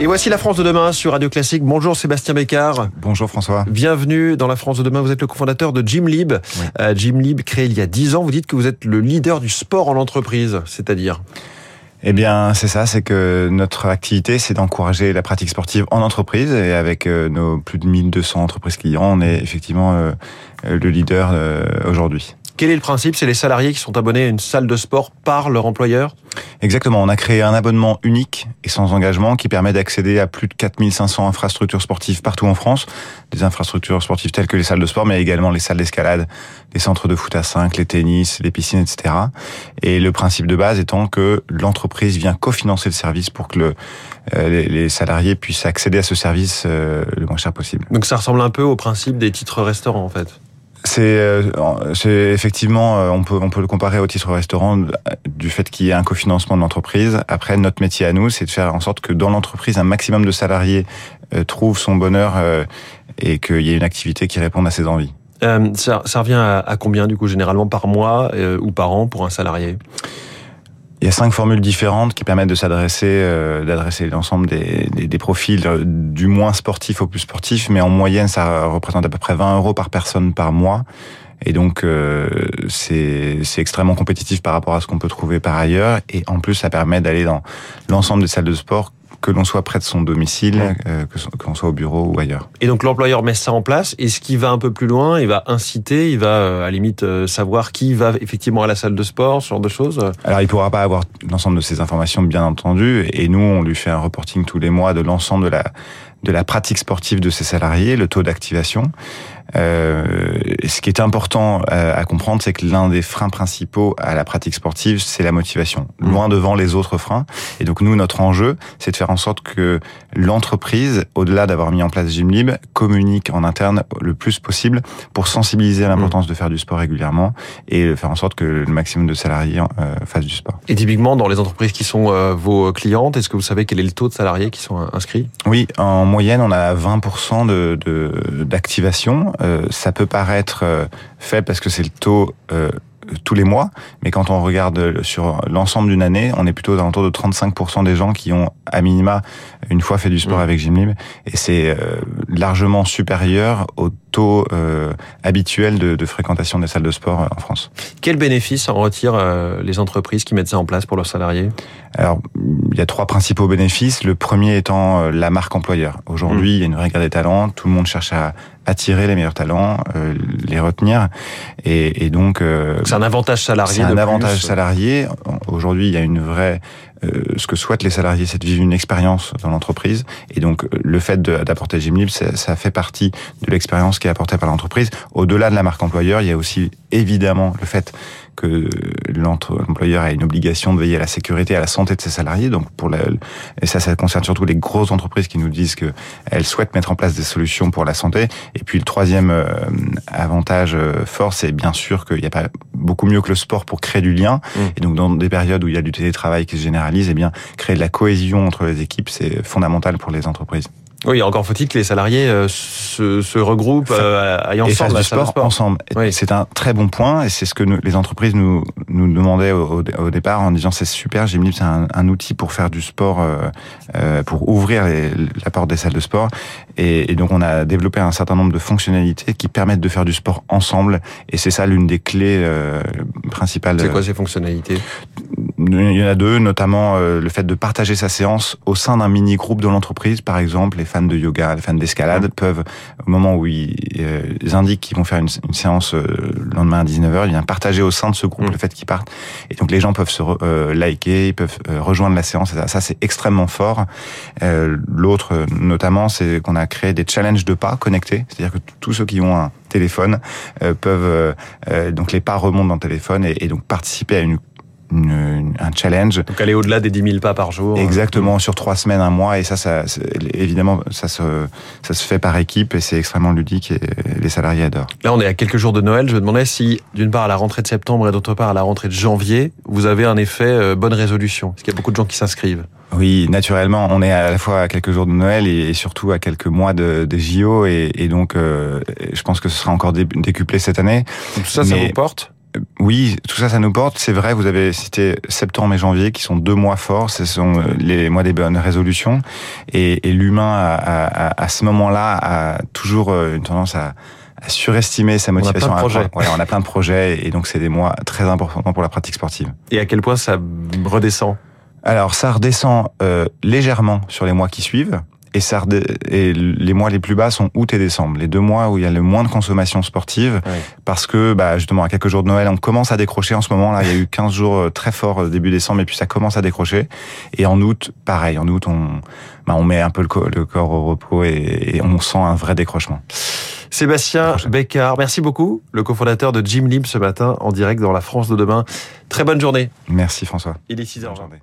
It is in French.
Et voici la France de demain sur Radio Classique. Bonjour Sébastien Bécard. Bonjour François. Bienvenue dans la France de demain. Vous êtes le cofondateur de Gymlib. Oui. Euh, Gymlib créé il y a 10 ans. Vous dites que vous êtes le leader du sport en entreprise, c'est-à-dire eh bien, c'est ça, c'est que notre activité, c'est d'encourager la pratique sportive en entreprise et avec euh, nos plus de 1200 entreprises clients, on est effectivement euh, le leader aujourd'hui. Quel est le principe? C'est les salariés qui sont abonnés à une salle de sport par leur employeur? Exactement. On a créé un abonnement unique et sans engagement qui permet d'accéder à plus de 4500 infrastructures sportives partout en France. Des infrastructures sportives telles que les salles de sport, mais également les salles d'escalade, les centres de foot à 5, les tennis, les piscines, etc. Et le principe de base étant que l'entreprise vient cofinancer le service pour que le, euh, les salariés puissent accéder à ce service euh, le moins cher possible. Donc ça ressemble un peu au principe des titres restaurants en fait c'est, c'est effectivement, euh, on peut, on peut le comparer au titre restaurant du fait qu'il y ait un cofinancement de l'entreprise. Après, notre métier à nous, c'est de faire en sorte que dans l'entreprise, un maximum de salariés euh, trouvent son bonheur euh, et qu'il y ait une activité qui réponde à ses envies. Euh, ça, revient à, combien du coup généralement par mois ou par an pour un salarié? Il y a cinq formules différentes qui permettent de s'adresser, euh, d'adresser l'ensemble des, profils euh, du moins sportif au plus sportif, mais en moyenne, ça représente à peu près 20 euros par personne par mois. Et donc, euh, c'est extrêmement compétitif par rapport à ce qu'on peut trouver par ailleurs. Et en plus, ça permet d'aller dans l'ensemble des salles de sport que l'on soit près de son domicile, euh, que l'on soit au bureau ou ailleurs. Et donc l'employeur met ça en place. Et ce qui va un peu plus loin, il va inciter, il va euh, à la limite euh, savoir qui va effectivement à la salle de sport, ce genre de choses. Alors il pourra pas avoir l'ensemble de ces informations, bien entendu. Et nous, on lui fait un reporting tous les mois de l'ensemble de la de la pratique sportive de ses salariés, le taux d'activation. Euh, ce qui est important euh, à comprendre, c'est que l'un des freins principaux à la pratique sportive, c'est la motivation, mmh. loin devant les autres freins. Et donc nous, notre enjeu, c'est de faire en sorte que l'entreprise, au-delà d'avoir mis en place Gymlib, communique en interne le plus possible pour sensibiliser à l'importance mmh. de faire du sport régulièrement et faire en sorte que le maximum de salariés euh, fassent du sport. Et typiquement, dans les entreprises qui sont euh, vos clientes, est-ce que vous savez quel est le taux de salariés qui sont inscrits? Oui, en moyenne, on a 20% de d'activation. Euh, ça peut paraître euh, faible parce que c'est le taux euh, tous les mois, mais quand on regarde sur l'ensemble d'une année, on est plutôt aux alentours de 35% des gens qui ont à minima une fois fait du sport mmh. avec Gymlib, et c'est largement supérieur au taux euh, habituel de, de, fréquentation des salles de sport en France. Quel bénéfice en retirent les entreprises qui mettent ça en place pour leurs salariés? Alors, il y a trois principaux bénéfices. Le premier étant la marque employeur. Aujourd'hui, mmh. il y a une vraie guerre des talents. Tout le monde cherche à attirer les meilleurs talents, euh, les retenir, et, et donc euh, c'est un avantage salarié. C'est un avantage salarié. Aujourd'hui, il y a une vraie euh, ce que souhaitent les salariés, c'est de vivre une expérience dans l'entreprise. Et donc, le fait d'apporter Gymlib, ça fait partie de l'expérience qui est apportée par l'entreprise. Au-delà de la marque employeur, il y a aussi évidemment le fait que l'employeur a une obligation de veiller à la sécurité, à la santé de ses salariés. Donc pour la, et ça, ça concerne surtout les grosses entreprises qui nous disent que elles souhaitent mettre en place des solutions pour la santé. Et puis le troisième euh, avantage euh, fort, c'est bien sûr qu'il n'y a pas beaucoup mieux que le sport pour créer du lien. Mmh. Et donc dans des périodes où il y a du télétravail qui se généralise, eh bien créer de la cohésion entre les équipes, c'est fondamental pour les entreprises. Oui, encore faut-il que les salariés euh, se, se, regroupent, euh, aillent ensemble, du sport, sport, ensemble. Oui. C'est un très bon point et c'est ce que nous, les entreprises nous, nous demandaient au, au départ en disant c'est super, mis c'est un, un, outil pour faire du sport, euh, euh pour ouvrir les, la porte des salles de sport. Et, et, donc on a développé un certain nombre de fonctionnalités qui permettent de faire du sport ensemble. Et c'est ça l'une des clés euh, principales. C'est quoi ces fonctionnalités? Il y en a deux, notamment euh, le fait de partager sa séance au sein d'un mini groupe de l'entreprise, par exemple fans de yoga, les fans d'escalade mmh. peuvent, au moment où ils, euh, ils indiquent qu'ils vont faire une, une séance euh, le lendemain à 19h, ils viennent partager au sein de ce groupe mmh. le fait qu'ils partent. Et donc les gens peuvent se euh, liker, ils peuvent euh, rejoindre la séance. Ça, ça c'est extrêmement fort. Euh, L'autre, notamment, c'est qu'on a créé des challenges de pas connectés. C'est-à-dire que tous ceux qui ont un téléphone euh, peuvent donc les pas remontent dans le téléphone et, et donc participer à une une, un challenge. Donc aller au-delà des 10 000 pas par jour. Exactement, sur trois semaines, un mois, et ça, ça évidemment, ça se, ça se fait par équipe et c'est extrêmement ludique et les salariés adorent. Là, on est à quelques jours de Noël. Je me demandais si, d'une part, à la rentrée de septembre et d'autre part, à la rentrée de janvier, vous avez un effet euh, bonne résolution. Parce qu'il y a beaucoup de gens qui s'inscrivent. Oui, naturellement, on est à la fois à quelques jours de Noël et, surtout à quelques mois de, des JO et, et donc euh, je pense que ce sera encore décuplé cette année. Donc tout ça, Mais... ça vous porte? Oui, tout ça, ça nous porte. C'est vrai, vous avez cité septembre et janvier qui sont deux mois forts. Ce sont les mois des bonnes résolutions. Et, et l'humain, à, à, à, ce moment-là, a toujours une tendance à, à surestimer sa motivation. On a, plein de projets. on a plein de projets et donc c'est des mois très importants pour la pratique sportive. Et à quel point ça redescend? Alors ça redescend euh, légèrement sur les mois qui suivent. Et, ça et les mois les plus bas sont août et décembre, les deux mois où il y a le moins de consommation sportive, oui. parce que bah, justement à quelques jours de Noël, on commence à décrocher. En ce moment là, il y a eu 15 jours euh, très forts euh, début décembre, et puis ça commence à décrocher. Et en août, pareil, en août, on, bah, on met un peu le, co le corps au repos et, et on sent un vrai décrochement. Sébastien Bécard, merci beaucoup, le cofondateur de Jim Lib ce matin en direct dans la France de demain. Très bonne journée. Merci François. Il est 6h20.